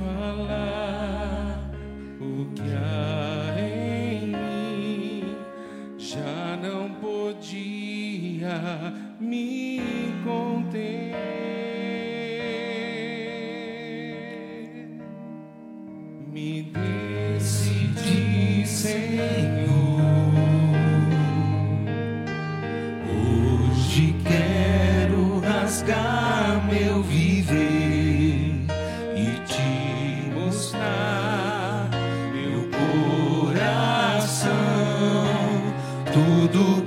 falar o que há. Do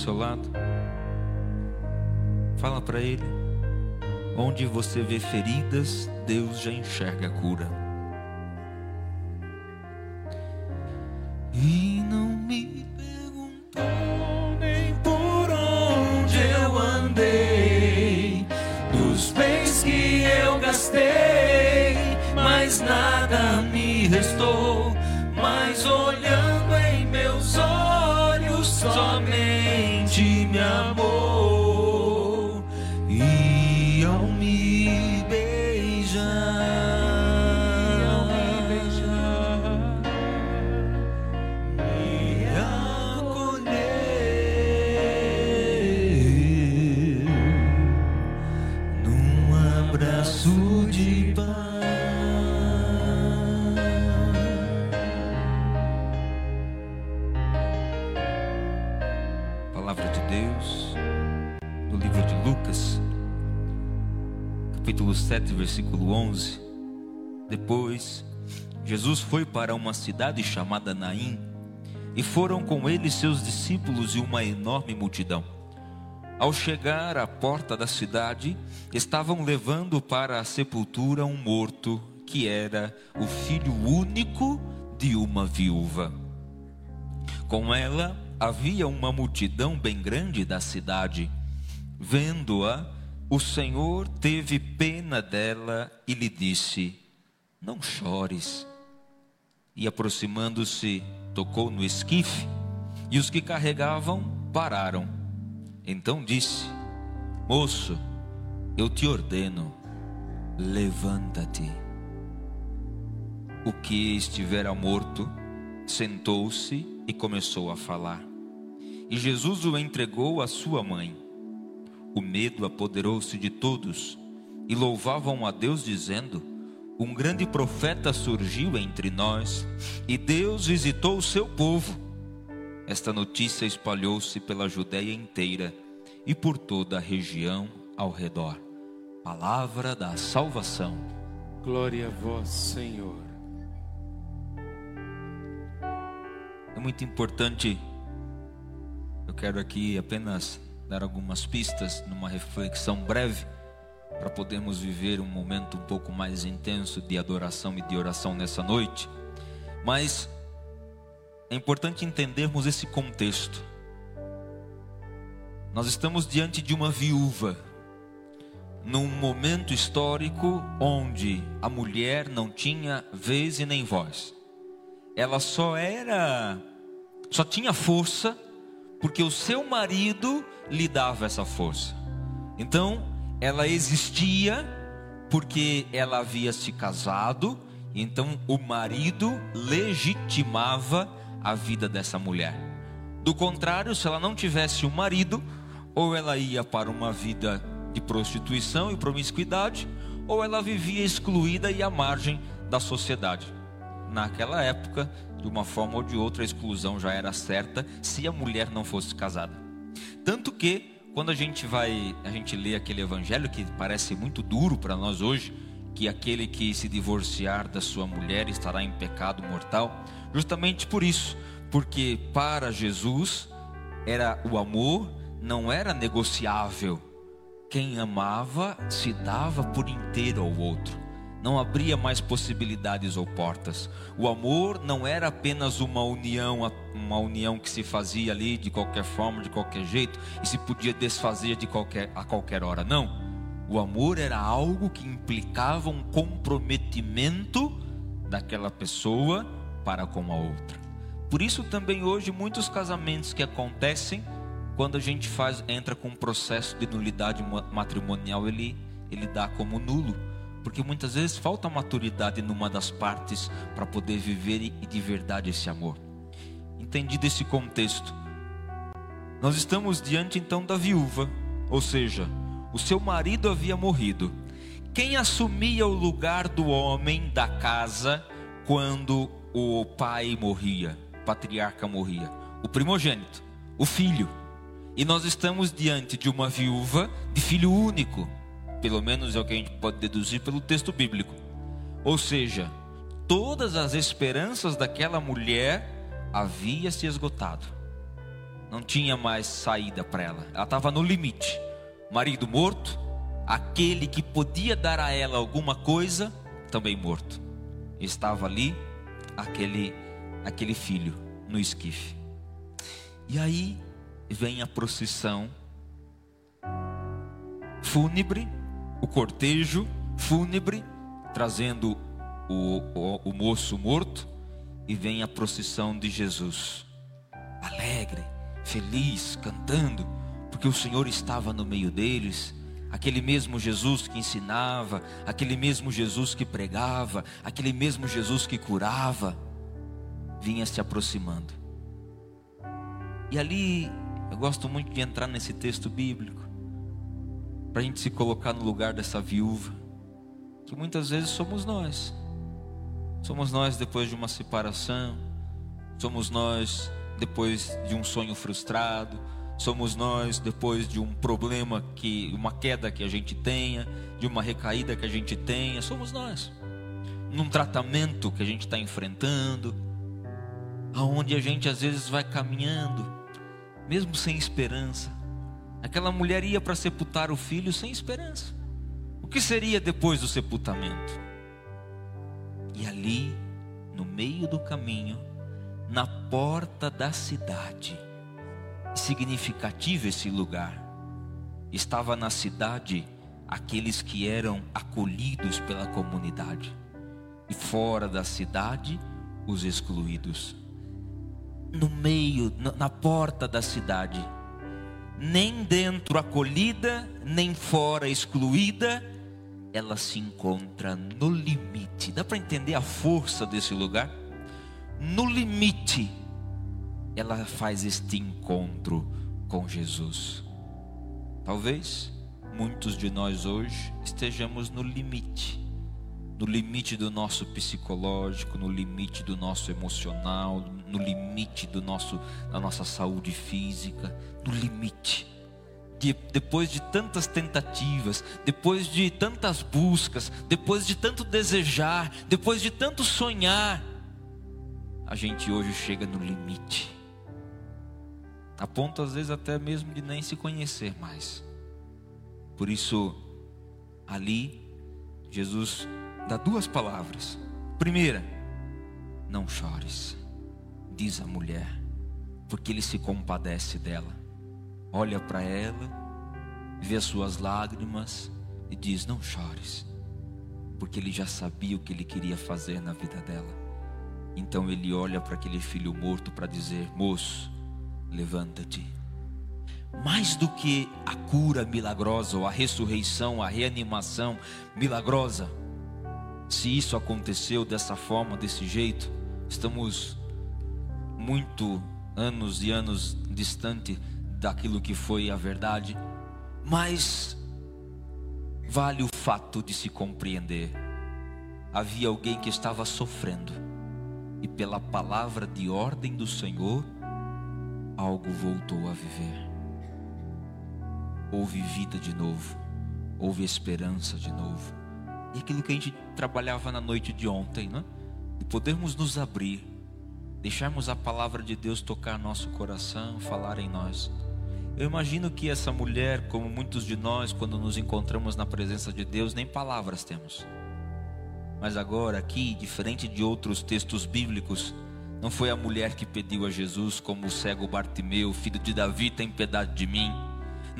seu lado. Fala para ele. Onde você vê feridas, Deus já enxerga a cura. 7, versículo 11. Depois, Jesus foi para uma cidade chamada Naim, e foram com ele seus discípulos e uma enorme multidão. Ao chegar à porta da cidade, estavam levando para a sepultura um morto, que era o filho único de uma viúva. Com ela, havia uma multidão bem grande da cidade. Vendo-a, o Senhor teve pena dela e lhe disse: Não chores. E aproximando-se, tocou no esquife E os que carregavam pararam. Então disse: Moço, eu te ordeno, levanta-te. O que estivera morto sentou-se e começou a falar. E Jesus o entregou à sua mãe. O medo apoderou-se de todos e louvavam a Deus, dizendo: Um grande profeta surgiu entre nós e Deus visitou o seu povo. Esta notícia espalhou-se pela Judéia inteira e por toda a região ao redor. Palavra da salvação. Glória a vós, Senhor. É muito importante. Eu quero aqui apenas dar algumas pistas numa reflexão breve para podermos viver um momento um pouco mais intenso de adoração e de oração nessa noite. Mas é importante entendermos esse contexto. Nós estamos diante de uma viúva, num momento histórico onde a mulher não tinha vez e nem voz. Ela só era, só tinha força porque o seu marido lhe dava essa força. Então, ela existia porque ela havia se casado, então o marido legitimava a vida dessa mulher. Do contrário, se ela não tivesse um marido, ou ela ia para uma vida de prostituição e promiscuidade, ou ela vivia excluída e à margem da sociedade. Naquela época, de uma forma ou de outra, a exclusão já era certa se a mulher não fosse casada. Tanto que, quando a gente vai, a gente lê aquele evangelho que parece muito duro para nós hoje, que aquele que se divorciar da sua mulher estará em pecado mortal, justamente por isso, porque para Jesus era o amor não era negociável. Quem amava se dava por inteiro ao outro. Não abria mais possibilidades ou portas. O amor não era apenas uma união, uma união que se fazia ali de qualquer forma, de qualquer jeito e se podia desfazer de qualquer a qualquer hora. Não. O amor era algo que implicava um comprometimento daquela pessoa para com a outra. Por isso também hoje muitos casamentos que acontecem quando a gente faz entra com um processo de nulidade matrimonial, ele ele dá como nulo, porque muitas vezes falta maturidade numa das partes para poder viver de verdade esse amor. Entendido esse contexto, nós estamos diante então da viúva, ou seja, o seu marido havia morrido. Quem assumia o lugar do homem da casa quando o pai morria, o patriarca morria? O primogênito, o filho. E nós estamos diante de uma viúva de filho único, pelo menos é o que a gente pode deduzir pelo texto bíblico. Ou seja, todas as esperanças daquela mulher havia se esgotado. Não tinha mais saída para ela. Ela estava no limite. Marido morto, aquele que podia dar a ela alguma coisa, também morto. Estava ali aquele aquele filho no esquife. E aí vem a procissão fúnebre, o cortejo fúnebre, trazendo o, o, o moço morto, e vem a procissão de Jesus, alegre, feliz, cantando, porque o Senhor estava no meio deles. Aquele mesmo Jesus que ensinava, aquele mesmo Jesus que pregava, aquele mesmo Jesus que curava, vinha se aproximando. E ali eu gosto muito de entrar nesse texto bíblico, para a gente se colocar no lugar dessa viúva, que muitas vezes somos nós. Somos nós depois de uma separação, somos nós depois de um sonho frustrado, somos nós depois de um problema que, uma queda que a gente tenha, de uma recaída que a gente tenha, somos nós. Num tratamento que a gente está enfrentando, aonde a gente às vezes vai caminhando mesmo sem esperança. Aquela mulher ia para sepultar o filho sem esperança. O que seria depois do sepultamento? E ali, no meio do caminho, na porta da cidade, significativo esse lugar, estava na cidade aqueles que eram acolhidos pela comunidade, e fora da cidade, os excluídos. no meio, na, porta da cidade, nem dentro acolhida, nem fora excluída, ela se encontra no limite. Dá para entender a força desse lugar? No limite, ela faz este encontro com Jesus. Talvez muitos de nós hoje estejamos no limite no limite do nosso psicológico, no limite do nosso emocional, no limite do nosso, da nossa saúde física, no limite. De, depois de tantas tentativas, depois de tantas buscas, depois de tanto desejar, depois de tanto sonhar, a gente hoje chega no limite. A ponto às vezes até mesmo de nem se conhecer mais. Por isso, ali, Jesus dá duas palavras. Primeira, não chores, diz a mulher, porque ele se compadece dela. Olha para ela, vê as suas lágrimas e diz: Não chores, porque ele já sabia o que ele queria fazer na vida dela. Então ele olha para aquele filho morto para dizer: Moço, levanta-te. Mais do que a cura milagrosa, ou a ressurreição, a reanimação milagrosa, se isso aconteceu dessa forma, desse jeito, estamos muito anos e anos distante daquilo que foi a verdade, mas vale o fato de se compreender. Havia alguém que estava sofrendo, e pela palavra de ordem do Senhor, algo voltou a viver. Houve vida de novo, houve esperança de novo e aquilo que a gente trabalhava na noite de ontem, né? De podermos nos abrir, deixarmos a palavra de Deus tocar nosso coração, falar em nós. Eu imagino que essa mulher, como muitos de nós, quando nos encontramos na presença de Deus, nem palavras temos. Mas agora, aqui, diferente de outros textos bíblicos, não foi a mulher que pediu a Jesus, como o cego Bartimeu, filho de Davi, tem piedade de mim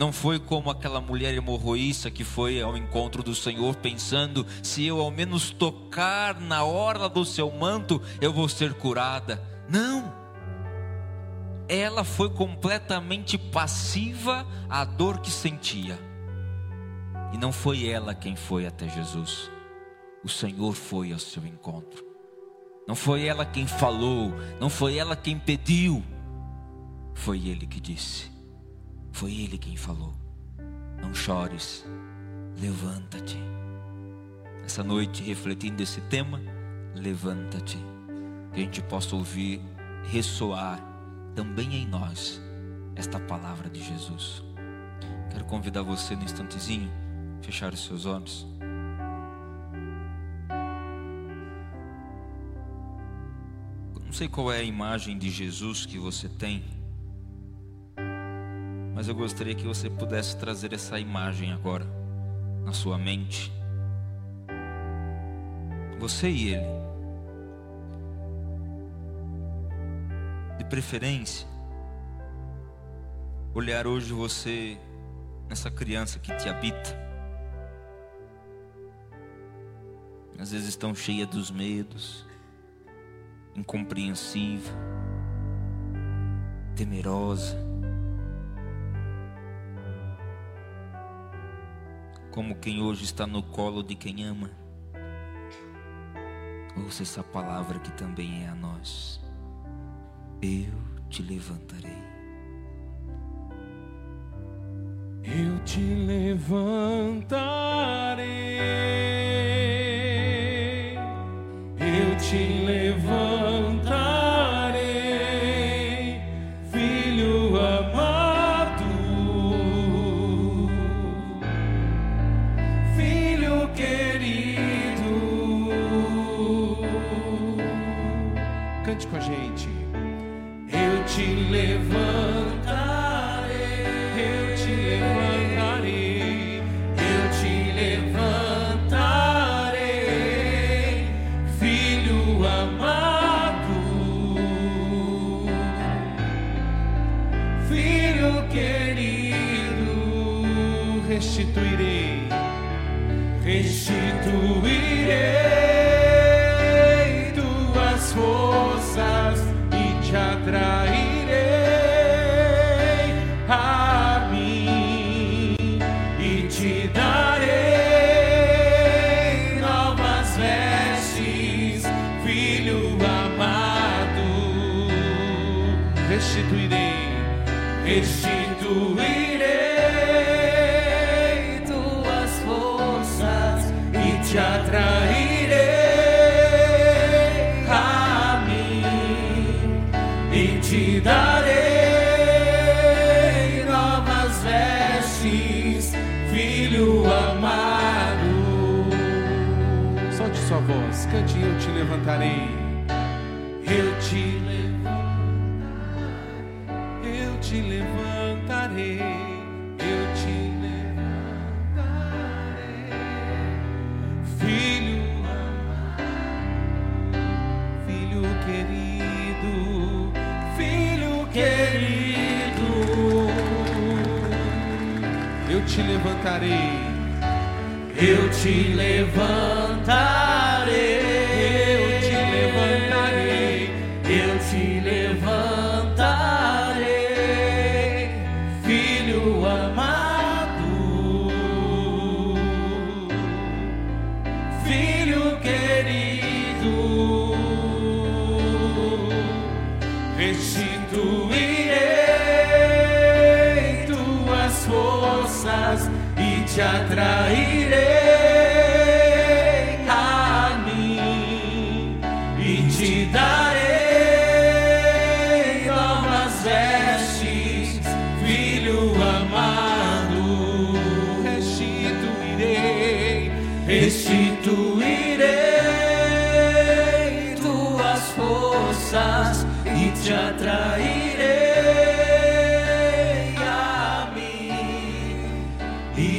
não foi como aquela mulher hemorroíça que foi ao encontro do Senhor pensando: se eu ao menos tocar na orla do seu manto, eu vou ser curada. Não. Ela foi completamente passiva à dor que sentia. E não foi ela quem foi até Jesus. O Senhor foi ao seu encontro. Não foi ela quem falou, não foi ela quem pediu. Foi ele que disse: foi ele quem falou: Não chores, levanta-te. Essa noite, refletindo esse tema, levanta-te. Que a gente possa ouvir ressoar também em nós esta palavra de Jesus. Quero convidar você no instantezinho, fechar os seus olhos. Não sei qual é a imagem de Jesus que você tem mas eu gostaria que você pudesse trazer essa imagem agora na sua mente. Você e ele. De preferência, olhar hoje você nessa criança que te habita. Às vezes tão cheia dos medos, incompreensiva, temerosa como quem hoje está no colo de quem ama. Ouça essa palavra que também é a nós. Eu te levantarei. Eu te levantarei. Restituirei tuas forças e te atrairei te darei novas vestes, filho amado. Solte sua voz, cante eu te levantarei. Eu te levantarei, eu te levantarei, eu te levantarei, filho amado, filho querido, eu te levantarei. Eu te levantarei, te atrairei